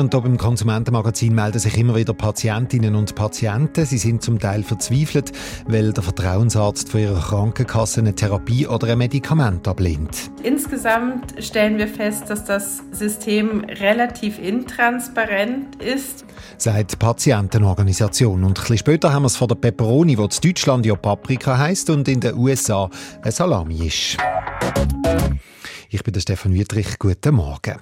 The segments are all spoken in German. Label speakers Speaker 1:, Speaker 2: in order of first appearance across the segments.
Speaker 1: und hier beim Konsumentenmagazin melden sich immer wieder Patientinnen und Patienten. Sie sind zum Teil verzweifelt, weil der Vertrauensarzt von ihrer Krankenkasse eine Therapie oder ein Medikament ablehnt.
Speaker 2: Insgesamt stellen wir fest, dass das System relativ intransparent ist.
Speaker 1: Die Patientenorganisation. Und ein bisschen später haben wir es von der Peperoni, die in Deutschland ja Paprika heisst und in den USA ein Salami ist. Ich bin der Stefan Wüttrich. Guten Morgen.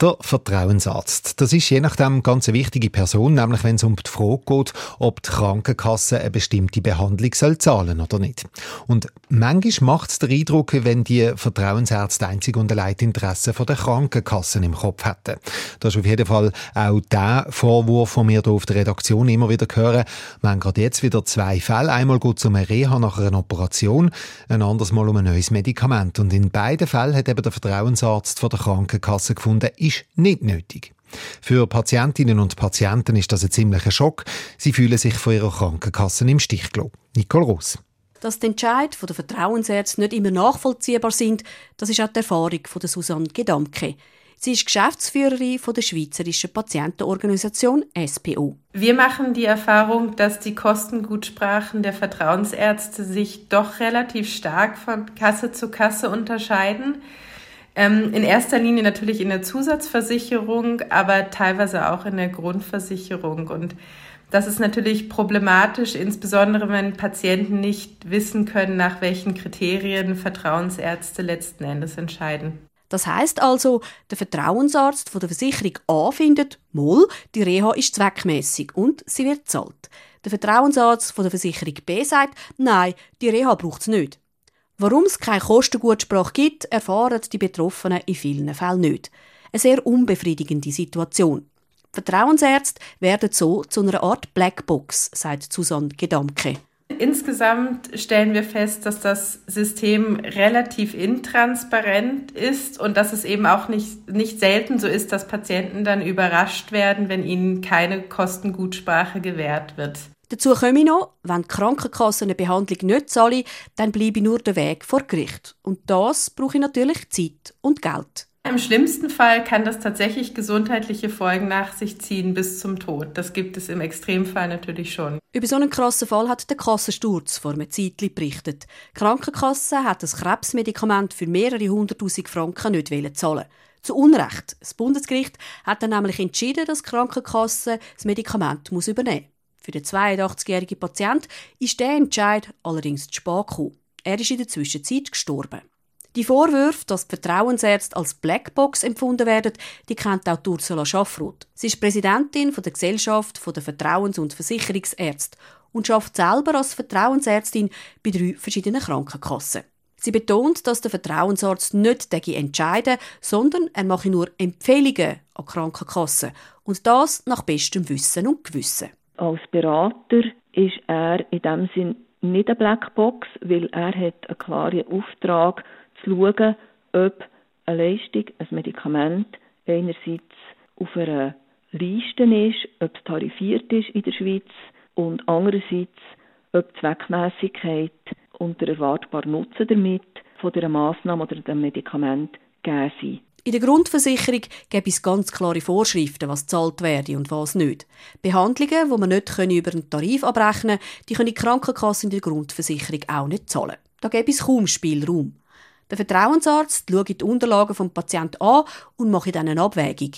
Speaker 1: Der Vertrauensarzt. Das ist je nachdem ganz eine wichtige Person, nämlich wenn es um die Frage geht, ob die Krankenkasse eine bestimmte Behandlung soll zahlen oder nicht. Und manchmal macht es den Eindruck, wenn die Vertrauensärzte einzig und allein Interesse der Krankenkassen im Kopf hätten. Das ist auf jeden Fall auch der Vorwurf, den wir hier auf der Redaktion immer wieder hören. Wir haben gerade jetzt wieder zwei Fälle. Einmal geht es um eine Reha nach einer Operation, ein anderes Mal um ein neues Medikament. Und in beiden Fällen hat eben der Vertrauensarzt von der Krankenkasse gefunden, ist nicht nötig. Für Patientinnen und Patienten ist das ein ziemlicher Schock. Sie fühlen sich von ihrer Krankenkasse im Stich gelassen. Nicole Ross.
Speaker 3: Dass die Entscheid der Vertrauensärzte nicht immer nachvollziehbar sind, das ist auch die Erfahrung von Susanne Gedamke. Sie ist Geschäftsführerin der Schweizerischen Patientenorganisation SPO.
Speaker 2: Wir machen die Erfahrung, dass die Kostengutsprachen der Vertrauensärzte sich doch relativ stark von Kasse zu Kasse unterscheiden. Ähm, in erster Linie natürlich in der Zusatzversicherung, aber teilweise auch in der Grundversicherung. Und das ist natürlich problematisch, insbesondere wenn Patienten nicht wissen können, nach welchen Kriterien Vertrauensärzte letzten Endes entscheiden.
Speaker 3: Das heißt also, der Vertrauensarzt von der Versicherung A findet, Moll, die Reha ist zweckmäßig und sie wird zahlt. Der Vertrauensarzt von der Versicherung B sagt, nein, die Reha braucht es nicht. Warum es keine Kostengutsprache gibt, erfahren die Betroffenen in vielen Fällen nicht. Eine sehr unbefriedigende Situation. Vertrauensärzte werden so zu einer Art Blackbox, sagt Susanne Gedamke.
Speaker 2: Insgesamt stellen wir fest, dass das System relativ intransparent ist und dass es eben auch nicht, nicht selten so ist, dass Patienten dann überrascht werden, wenn ihnen keine Kostengutsprache gewährt wird.
Speaker 3: Dazu komme ich noch, wenn die Krankenkasse eine Behandlung nicht zahlen, dann bleibe ich nur der Weg vor Gericht. Und das brauche ich natürlich Zeit und Geld.
Speaker 2: Im schlimmsten Fall kann das tatsächlich gesundheitliche Folgen nach sich ziehen bis zum Tod. Das gibt es im Extremfall natürlich schon.
Speaker 3: Über so einen krassen Fall hat der Kassensturz vor einem Zeitchen berichtet. Die Krankenkasse hat das Krebsmedikament für mehrere hunderttausend Franken nicht zahlen zu Unrecht. Das Bundesgericht hat dann nämlich entschieden, dass die Krankenkasse das Medikament muss übernehmen muss. Für den 82-jährigen Patient ist der Entscheid allerdings zu spät gekommen. Er ist in der Zwischenzeit gestorben. Die Vorwürfe, dass die Vertrauensärzte als Blackbox empfunden werden, die kennt auch Ursula Schaffroth. Sie ist Präsidentin der Gesellschaft der Vertrauens- und Versicherungsärzte und schafft selber als Vertrauensärztin bei drei verschiedenen Krankenkassen. Sie betont, dass der Vertrauensarzt nicht entscheiden sondern er mache nur Empfehlungen an Krankenkassen und das nach bestem Wissen und Gewissen.
Speaker 4: Als Berater ist er in dem Sinn nicht eine Blackbox, weil er hat einen klaren Auftrag zu schauen, ob eine Leistung, ein Medikament einerseits auf einer Liste ist, ob es tarifiert ist in der Schweiz und andererseits, ob die Zweckmässigkeit und der erwartbare Nutzen damit von der Maßnahme oder dem Medikament gegeben sind.
Speaker 3: In der Grundversicherung gibt es ganz klare Vorschriften, was zahlt werde und was nicht. Behandlungen, die man nicht über einen Tarif abrechnen können, die können die Krankenkassen in der Grundversicherung auch nicht zahlen. Da gibt es kaum Spielraum. Der Vertrauensarzt schaut die Unterlagen vom Patienten an und macht dann eine Abwägung.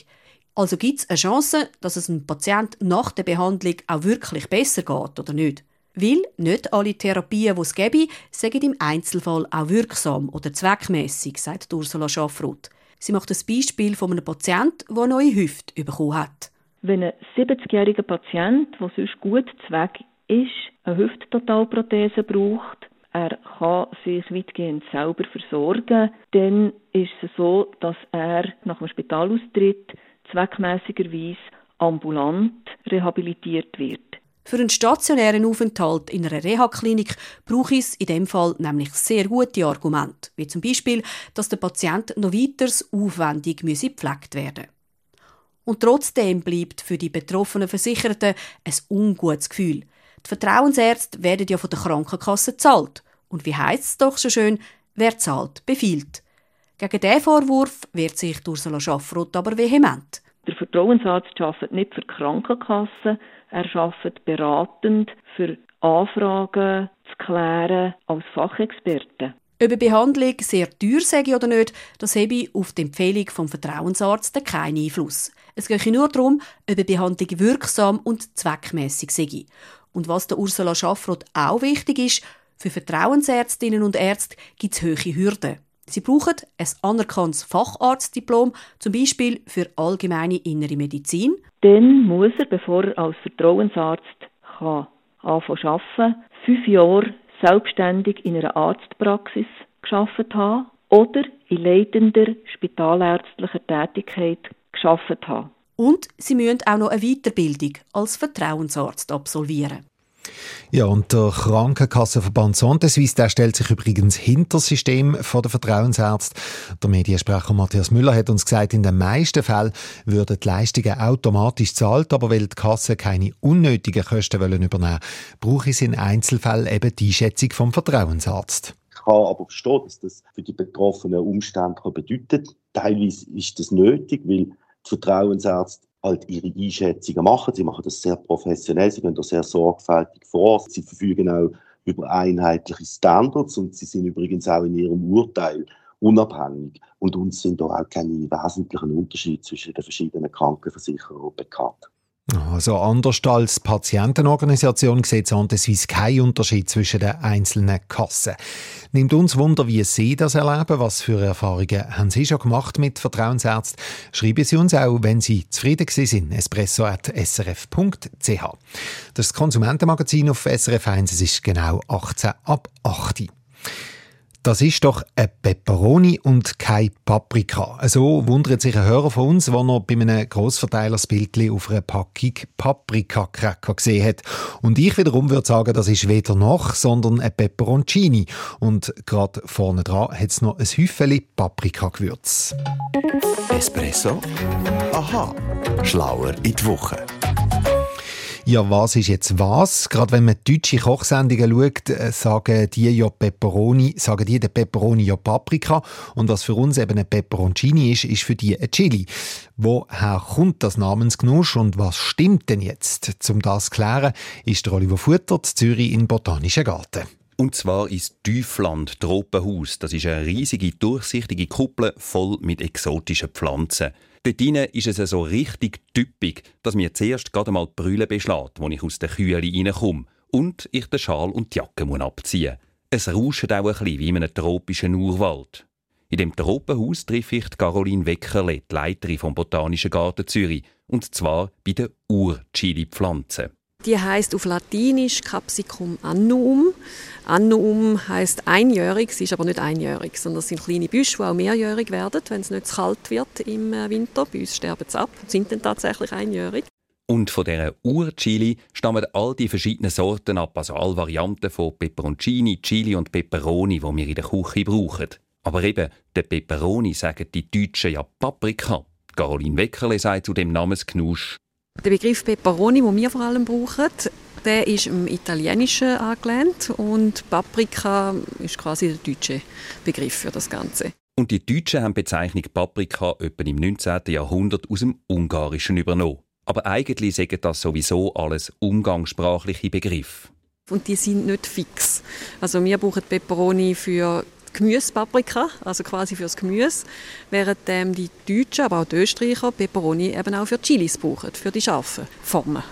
Speaker 3: Also gibt es eine Chance, dass es einem Patient nach der Behandlung auch wirklich besser geht oder nicht. Weil nicht alle Therapien, die es gäbe, sind im Einzelfall auch wirksam oder zweckmäßig, sagt Ursula Schaffroth. Sie macht ein Beispiel von einem Patienten, der eine neue Hüfte bekommen hat.
Speaker 4: Wenn ein 70-jähriger Patient, der sonst gut zweck ist, eine Hüfttotalprothese braucht, er kann sich weitgehend selber versorgen, dann ist es so, dass er nach dem Spitalaustritt zweckmäßigerweise ambulant rehabilitiert wird.
Speaker 3: Für einen stationären Aufenthalt in einer Reha-Klinik braucht es in dem Fall nämlich sehr gute Argumente, wie zum Beispiel, dass der Patient noch weiters aufwendig gepflegt werden Und trotzdem bleibt für die betroffenen Versicherten ein ungutes Gefühl. Die Vertrauensärzte werden ja von der Krankenkasse gezahlt. Und wie heißt es doch so schön, wer zahlt, befiehlt. Gegen diesen Vorwurf wehrt sich Ursula Schaffroth aber vehement.
Speaker 4: Der Vertrauensarzt arbeitet nicht für die Krankenkasse, er arbeitet beratend für Anfragen zu klären als Fachexperte.
Speaker 3: Ob eine Behandlung sehr teuer sei oder nicht, das habe auf die Empfehlung vom Vertrauensarzt keinen Einfluss. Es gehe nur darum, ob eine Behandlung wirksam und zweckmäßig sei. Und was der Ursula Schaffroth auch wichtig ist, für Vertrauensärztinnen und Ärzte gibt es hohe Hürden. Sie brauchen ein anerkanntes Facharztdiplom, zum Beispiel für allgemeine innere Medizin.
Speaker 4: Dann muss er, bevor er als Vertrauensarzt kann anfangen zu arbeiten, fünf Jahre selbstständig in einer Arztpraxis geschafft haben oder in leitender spitalärztlicher Tätigkeit geschafft haben.
Speaker 3: Und sie müssen auch noch eine Weiterbildung als Vertrauensarzt absolvieren.
Speaker 1: Ja, und der Krankenkassenverband Sondesuisse, der stellt sich übrigens hinter das System von der Vertrauensärzte. Der Mediensprecher Matthias Müller hat uns gesagt, in den meisten Fällen würden die Leistungen automatisch zahlt, aber weil die Kasse keine unnötigen Kosten übernehmen wollen, brauche es in Einzelfällen eben die Einschätzung vom Vertrauensarzt.
Speaker 5: Ich kann aber verstehen, dass das für die betroffenen Umstände bedeutet. Teilweise ist das nötig, weil die Vertrauensärzte halt ihre Einschätzungen machen. Sie machen das sehr professionell, sie gehen da sehr sorgfältig vor. Sie verfügen auch über einheitliche Standards und sie sind übrigens auch in ihrem Urteil unabhängig. Und uns sind da auch keine wesentlichen Unterschiede zwischen den verschiedenen Krankenversicherern bekannt.
Speaker 1: Also anders als Patientenorganisation sieht Santesuisse keinen Unterschied zwischen den einzelnen Kassen. Nimmt uns Wunder, wie Sie das erleben. Was für Erfahrungen haben Sie schon gemacht mit Vertrauensärzten? Schreiben Sie uns auch, wenn Sie zufrieden sind. espresso.srf.ch Das Konsumentenmagazin auf SRF 1. Es ist genau 18 ab 8 das ist doch ein Peperoni und kein Paprika. So wundert sich ein Hörer von uns, der noch bei einem Grossverteiler das Bild auf einer Packung Paprika-Cracker gesehen hat. Und ich wiederum würde sagen, das ist weder noch, sondern ein Peperoncini. Und gerade vorne dran hat es noch ein Häufchen Paprikagewürz.
Speaker 6: Espresso? Aha. Schlauer in die Woche.
Speaker 1: Ja, was ist jetzt was? Gerade wenn man deutsche Kochsendungen schaut, äh, sagen die ja Peperoni, sagen die der Peperoni ja Paprika. Und was für uns eben ein Peperoncini ist, ist für die ein Chili. Woher kommt das Namensgenusch und was stimmt denn jetzt? Zum das zu klären, ist der Oliver Futter Zürich in Botanischen Garten.
Speaker 7: Und zwar ins Tiefland Tropenhaus. Das ist eine riesige, durchsichtige Kuppel voll mit exotischen Pflanzen. Dort ist es so richtig typisch, dass mir zuerst gerade mal die Brille beschlägt, als ich aus der Kühle reinkomme und ich den Schal und die Jacke abziehen muss. Es rauscht auch ein bisschen wie in einem tropischen Urwald. In dem Tropenhaus treffe ich Caroline Weckerle, die Leiterin vom Botanischen Garten Zürich, und zwar bei den Ur-Chili-Pflanzen.
Speaker 8: Die heißt auf Latinisch Capsicum annuum. Annuum heißt einjährig, sie ist aber nicht einjährig, sondern es sind kleine Büsche, die auch mehrjährig werden, wenn es nicht zu kalt wird im äh, Winter. Bei uns sterben sie ab, sind dann tatsächlich einjährig.
Speaker 7: Und von dieser Ur-Chili stammen all die verschiedenen Sorten ab, also alle Varianten von Peperoncini, Chili und Peperoni, die wir in der Küche brauchen. Aber eben, der Peperoni sagen die Deutschen ja Paprika. Caroline Weckerle sagt zu dem Namensgenusch
Speaker 8: der Begriff Peperoni, den wir vor allem brauchen, der ist im Italienischen angelehnt und Paprika ist quasi der deutsche Begriff für das Ganze.
Speaker 7: Und die Deutschen haben die Bezeichnung Paprika etwa im 19. Jahrhundert aus dem Ungarischen übernommen. Aber eigentlich sagen das sowieso alles umgangssprachliche Begriffe.
Speaker 8: Und die sind nicht fix. Also wir brauchen Peperoni für Gemüsepaprika, also quasi fürs Gemüse, während ähm, die Deutschen, aber auch die Österreicher Peperoni eben auch für Chilis brauchen, für die scharfen Formen.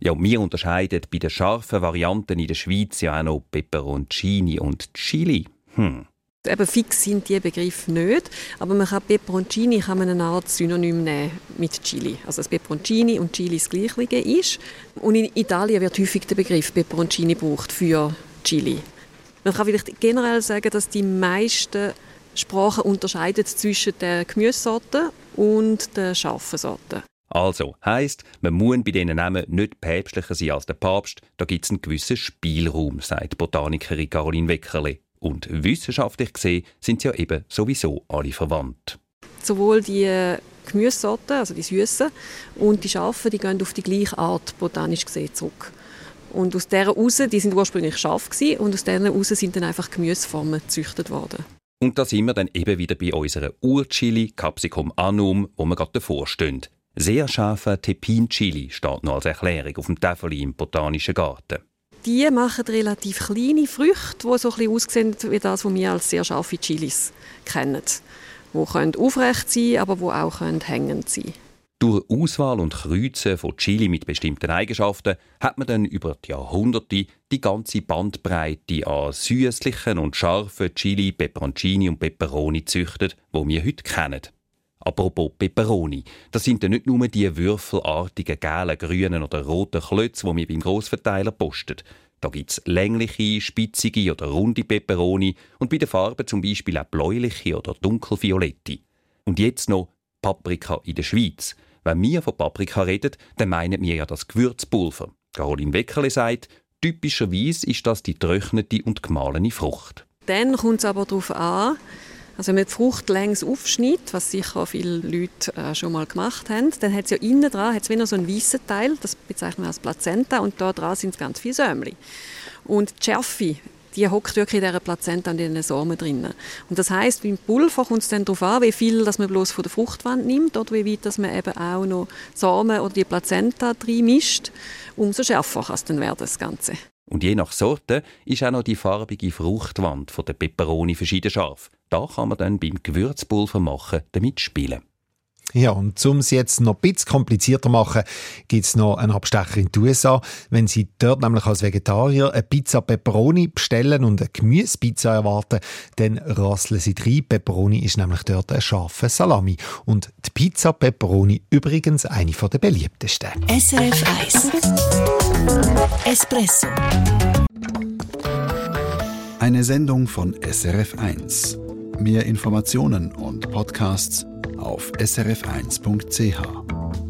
Speaker 7: Ja, wir unterscheiden bei den scharfen Varianten in der Schweiz ja auch noch Peperoncini und Chili. Hm.
Speaker 8: Eben fix sind die Begriffe nicht, aber man kann Peperoncini kann man eine Art Synonym nehmen mit Chili. Also das Peperoncini und Chili das Gleiche ist. Und in Italien wird häufig der Begriff Peperoncini gebraucht für Chili. Man kann vielleicht generell sagen, dass die meisten Sprachen unterscheiden zwischen den Gemüsesorten und den scharfen Sorten.
Speaker 7: Also, heisst, man muss bei diesen Namen nicht päpstlicher sein als der Papst. Da gibt es einen gewissen Spielraum, sagt Botanikerin Caroline Weckerle. Und wissenschaftlich gesehen sind sie ja eben sowieso alle verwandt.
Speaker 8: Sowohl die Gemüsesorten, also die süßen, und die scharfen, die gehen auf die gleiche Art botanisch gesehen zurück. Und aus dieser raus, die sind ursprünglich scharf gewesen, und aus denen raus sind dann einfach Gemüseformen gezüchtet worden.
Speaker 7: Und da sind wir dann eben wieder bei unserer Urchili Capsicum annum, wo wir gerade davor stehen. Sehr scharfer Tepin-Chili steht noch als Erklärung auf dem Tafel im Botanischen Garten.
Speaker 8: Die machen relativ kleine Früchte, die so ein bisschen aussehen wie das, was wir als sehr scharfe Chilis kennen. Die aufrecht sein aber die auch hängend sein können.
Speaker 7: Durch Auswahl und Kreuzen von Chili mit bestimmten Eigenschaften hat man dann über die Jahrhunderte die ganze Bandbreite an süßlichen und scharfen Chili, Peperoncini und Peperoni züchtet, wo wir heute kennen. Apropos Peperoni, das sind dann nicht nur die würfelartigen gelben, grünen oder roten Klötze, die wir beim Grossverteiler posten. Da gibt es längliche, spitzige oder runde Peperoni und bei den Farben zum Beispiel auch bläuliche oder dunkelviolette. Und jetzt noch Paprika in der Schweiz – wenn wir von Paprika reden, dann meinen wir ja das Gewürzpulver. Caroline Weckerle sagt, typischerweise ist das die trocknete und gemahlene Frucht.
Speaker 8: Dann kommt es aber darauf an, also wenn man die Frucht längs aufschneidet, was sicher viele Leute äh, schon mal gemacht haben, dann hat es ja innen dran hat's wieder so einen weißen Teil, das bezeichnen wir als Plazenta, und da dran sind ganz viele Sämli. Und die Schärfe die hockt wirklich in dieser Plazenta und in den Samen drin. Und das heißt, beim Pulver kommt es dann darauf an, wie viel dass man bloß von der Fruchtwand nimmt oder wie weit dass man eben auch noch Samen oder die Plazenta drin mischt. Umso schärfer kann es dann werden, das Ganze.
Speaker 7: Und je nach Sorte ist auch noch die farbige Fruchtwand von der Peperoni verschieden scharf. Da kann man dann beim Gewürzpulver machen damit spielen.
Speaker 1: Ja, und um es jetzt noch ein bisschen komplizierter zu machen, gibt es noch einen Abstecher in die USA. Wenn Sie dort nämlich als Vegetarier eine Pizza Pepperoni bestellen und eine Gemüsepizza erwarten, dann rasseln Sie rein. Pepperoni ist nämlich dort eine scharfe Salami. Und die Pizza Pepperoni übrigens eine der beliebtesten.
Speaker 9: SRF 1 Espresso
Speaker 6: Eine Sendung von SRF 1. Mehr Informationen und Podcasts auf srf1.ch.